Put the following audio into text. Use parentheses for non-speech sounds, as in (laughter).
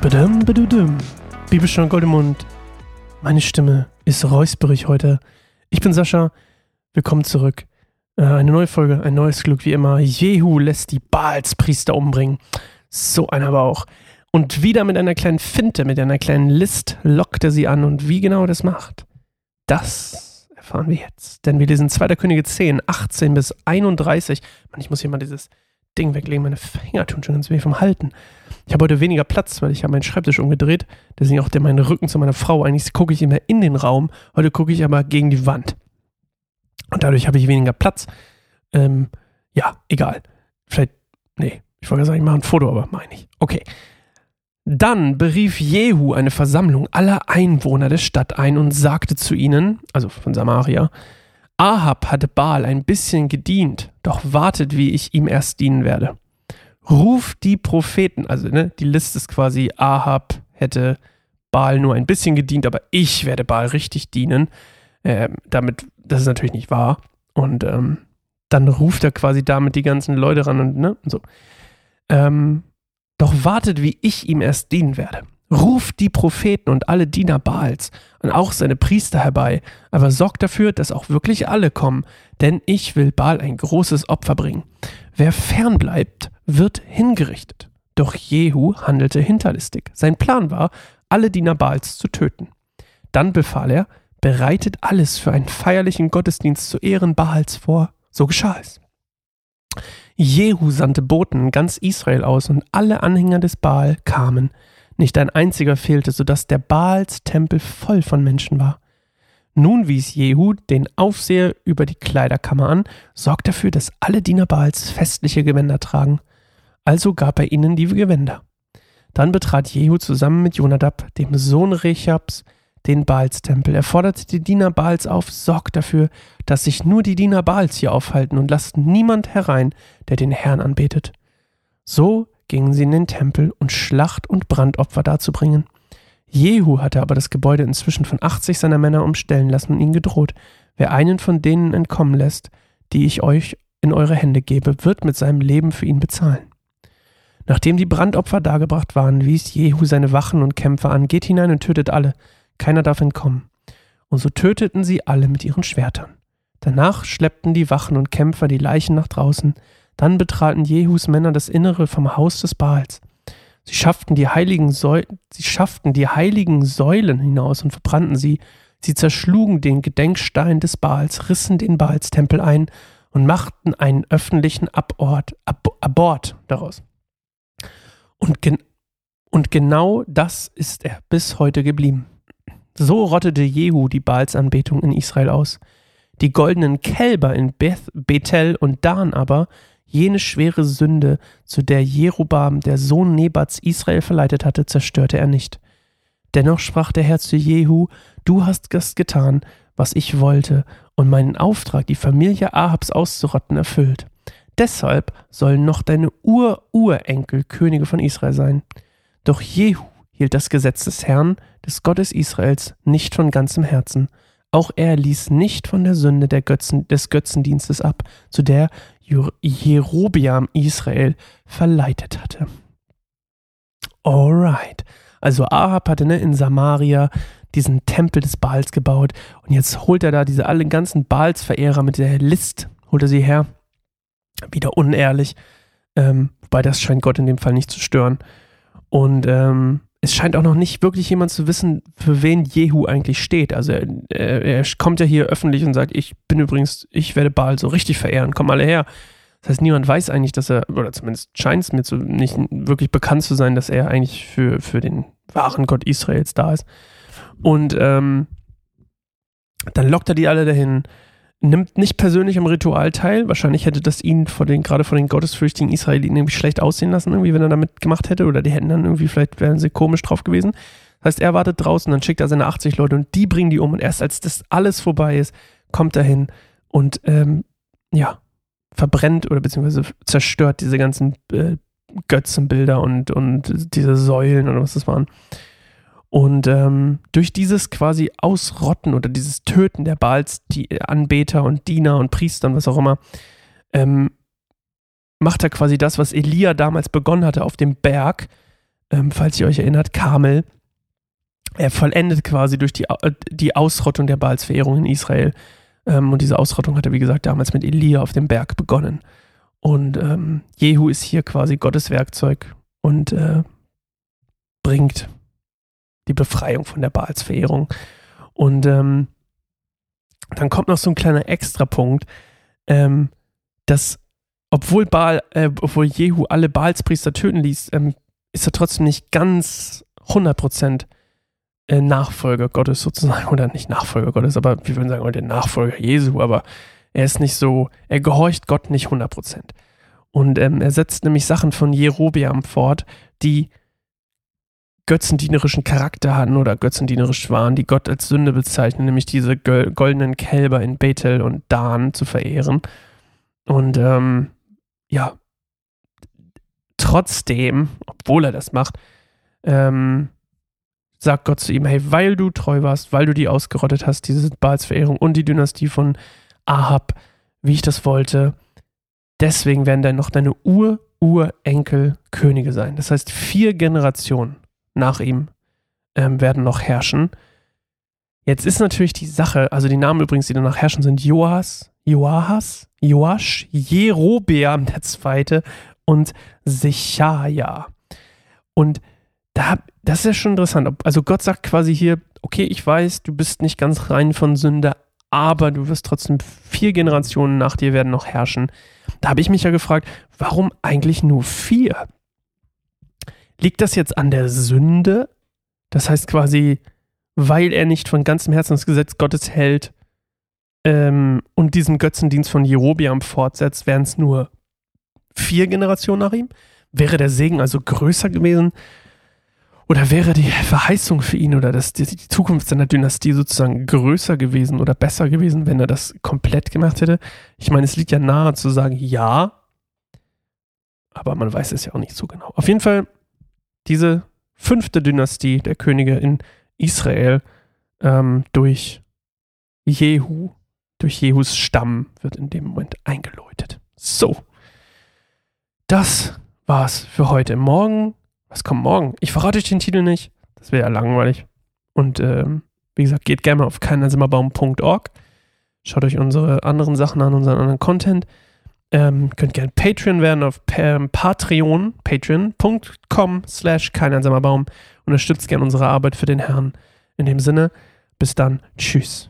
Badum, badudum. Bibelstunde Goldemund. Meine Stimme ist räusperig heute. Ich bin Sascha. Willkommen zurück. Äh, eine neue Folge, ein neues Glück wie immer. Jehu lässt die Baalspriester umbringen. So einer aber auch. Und wieder mit einer kleinen Finte, mit einer kleinen List lockt er sie an. Und wie genau das macht, das erfahren wir jetzt. Denn wir lesen 2. Könige 10, 18 bis 31. Mann, ich muss hier mal dieses Ding weglegen. Meine Finger tun schon ganz weh vom Halten. Ich habe heute weniger Platz, weil ich habe meinen Schreibtisch umgedreht. Deswegen auch der mein Rücken zu meiner Frau. Eigentlich gucke ich immer in den Raum. Heute gucke ich aber gegen die Wand. Und dadurch habe ich weniger Platz. Ähm, ja, egal. Vielleicht, nee, ich wollte sagen, ich mache ein Foto, aber meine ich. Okay. Dann berief Jehu eine Versammlung aller Einwohner der Stadt ein und sagte zu ihnen, also von Samaria, Ahab hatte Baal ein bisschen gedient, doch wartet, wie ich ihm erst dienen werde. Ruf die Propheten, also ne, die Liste ist quasi, Ahab hätte Baal nur ein bisschen gedient, aber ich werde Baal richtig dienen. Ähm, damit, das ist natürlich nicht wahr. Und ähm, dann ruft er quasi damit die ganzen Leute ran und ne, und so. Ähm, doch wartet, wie ich ihm erst dienen werde. Ruft die Propheten und alle Diener Baals und auch seine Priester herbei, aber sorgt dafür, dass auch wirklich alle kommen, denn ich will Baal ein großes Opfer bringen. Wer fernbleibt, wird hingerichtet. Doch Jehu handelte hinterlistig. Sein Plan war, alle Diener Baals zu töten. Dann befahl er, bereitet alles für einen feierlichen Gottesdienst zu Ehren Baals vor. So geschah es. Jehu sandte Boten in ganz Israel aus und alle Anhänger des Baal kamen. Nicht ein einziger fehlte, so dass der Baals Tempel voll von Menschen war. Nun wies Jehu den Aufseher über die Kleiderkammer an, sorgt dafür, dass alle Diener Baals festliche Gewänder tragen. Also gab er ihnen die Gewänder. Dann betrat Jehu zusammen mit Jonadab, dem Sohn Rechabs, den Baalstempel. Er forderte die Diener Baals auf, sorgt dafür, dass sich nur die Diener Baals hier aufhalten und lasst niemand herein, der den Herrn anbetet. So gingen sie in den Tempel, um Schlacht- und Brandopfer darzubringen. Jehu hatte aber das Gebäude inzwischen von 80 seiner Männer umstellen lassen und ihnen gedroht, wer einen von denen entkommen lässt, die ich euch in eure Hände gebe, wird mit seinem Leben für ihn bezahlen. Nachdem die Brandopfer dargebracht waren, wies Jehu seine Wachen und Kämpfer an, geht hinein und tötet alle, keiner darf entkommen. Und so töteten sie alle mit ihren Schwertern. Danach schleppten die Wachen und Kämpfer die Leichen nach draußen, dann betraten Jehus Männer das Innere vom Haus des Baals. Sie schafften die heiligen, Säu sie schafften die heiligen Säulen hinaus und verbrannten sie. Sie zerschlugen den Gedenkstein des Baals, rissen den Baalstempel ein und machten einen öffentlichen Abort, Ab Abort daraus. Und, gen und genau das ist er bis heute geblieben. So rottete Jehu die Baalsanbetung in Israel aus. Die goldenen Kälber in Beth, Bethel und Dan aber Jene schwere Sünde, zu der Jerubam, der Sohn Nebats, Israel verleitet hatte, zerstörte er nicht. Dennoch sprach der Herr zu Jehu, du hast das getan, was ich wollte, und meinen Auftrag, die Familie Ahabs auszurotten, erfüllt. Deshalb sollen noch deine Ur-Urenkel Könige von Israel sein. Doch Jehu hielt das Gesetz des Herrn, des Gottes Israels, nicht von ganzem Herzen. Auch er ließ nicht von der Sünde der Götzen, des Götzendienstes ab, zu der Jerobiam Israel verleitet hatte. Alright. Also Ahab hatte ne, in Samaria diesen Tempel des Baals gebaut und jetzt holt er da diese alle ganzen Baals-Verehrer mit der List, holt er sie her. Wieder unehrlich. Ähm, wobei das scheint Gott in dem Fall nicht zu stören. Und ähm, es scheint auch noch nicht wirklich jemand zu wissen, für wen Jehu eigentlich steht. Also er, er, kommt ja hier öffentlich und sagt, ich bin übrigens, ich werde Baal so richtig verehren, komm alle her. Das heißt, niemand weiß eigentlich, dass er, oder zumindest scheint es mir zu, nicht wirklich bekannt zu sein, dass er eigentlich für, für den wahren Gott Israels da ist. Und ähm, dann lockt er die alle dahin, nimmt nicht persönlich am Ritual teil. Wahrscheinlich hätte das ihn vor den, gerade von den gottesfürchtigen Israeliten irgendwie schlecht aussehen lassen, irgendwie, wenn er damit gemacht hätte. Oder die hätten dann irgendwie, vielleicht wären sie komisch drauf gewesen. Das heißt, er wartet draußen, dann schickt er seine 80 Leute und die bringen die um. Und erst als das alles vorbei ist, kommt er hin und ähm, ja, verbrennt oder beziehungsweise zerstört diese ganzen äh, Götzenbilder und, und diese Säulen oder was das waren. Und ähm, durch dieses quasi Ausrotten oder dieses Töten der Baals, die Anbeter und Diener und Priester und was auch immer, ähm, macht er quasi das, was Elia damals begonnen hatte auf dem Berg, ähm, falls ihr euch erinnert, Kamel. Er vollendet quasi durch die, äh, die Ausrottung der Baalsverehrung in Israel. Ähm, und diese Ausrottung hat er, wie gesagt, damals mit Elia auf dem Berg begonnen. Und ähm, Jehu ist hier quasi Gottes Werkzeug und äh, bringt die Befreiung von der Baalsverehrung. Und ähm, dann kommt noch so ein kleiner Extrapunkt, ähm, dass obwohl Baal, äh, obwohl Jehu alle Baalspriester töten ließ, ähm, ist er trotzdem nicht ganz 100% äh, Nachfolger Gottes sozusagen, (laughs) oder nicht Nachfolger Gottes, aber wir würden sagen, der Nachfolger Jesu, aber er ist nicht so, er gehorcht Gott nicht 100%. Und ähm, er setzt nämlich Sachen von Jerobeam fort, die götzendienerischen Charakter hatten oder götzendienerisch waren, die Gott als Sünde bezeichnen, nämlich diese goldenen Kälber in Bethel und Dan zu verehren. Und ähm, ja, trotzdem, obwohl er das macht, ähm, sagt Gott zu ihm, hey, weil du treu warst, weil du die ausgerottet hast, diese Baalsverehrung und die Dynastie von Ahab, wie ich das wollte, deswegen werden dann noch deine Ur-Urenkel Könige sein. Das heißt, vier Generationen nach ihm ähm, werden noch herrschen. Jetzt ist natürlich die Sache, also die Namen übrigens, die danach herrschen, sind Joas, Joahas, Joasch, Jerobeam der Zweite und Sechaja. Und da, das ist ja schon interessant. Also Gott sagt quasi hier, okay, ich weiß, du bist nicht ganz rein von Sünde, aber du wirst trotzdem vier Generationen nach dir werden noch herrschen. Da habe ich mich ja gefragt, warum eigentlich nur vier? Liegt das jetzt an der Sünde? Das heißt quasi, weil er nicht von ganzem Herzen das Gesetz Gottes hält ähm, und diesen Götzendienst von Jerobiam fortsetzt, wären es nur vier Generationen nach ihm? Wäre der Segen also größer gewesen? Oder wäre die Verheißung für ihn oder das, die, die Zukunft seiner Dynastie sozusagen größer gewesen oder besser gewesen, wenn er das komplett gemacht hätte? Ich meine, es liegt ja nahe zu sagen, ja, aber man weiß es ja auch nicht so genau. Auf jeden Fall diese fünfte Dynastie der Könige in Israel ähm, durch Jehu, durch Jehus Stamm wird in dem Moment eingeläutet. So, das war's für heute. Morgen, was kommt morgen? Ich verrate euch den Titel nicht. Das wäre ja langweilig. Und ähm, wie gesagt, geht gerne mal auf keinersimmerbaum.org. Schaut euch unsere anderen Sachen an, unseren anderen Content. Ähm, könnt gerne Patreon werden auf Patreon, patreon.com slash kein einsamer Baum. Unterstützt gerne unsere Arbeit für den Herrn. In dem Sinne, bis dann. Tschüss.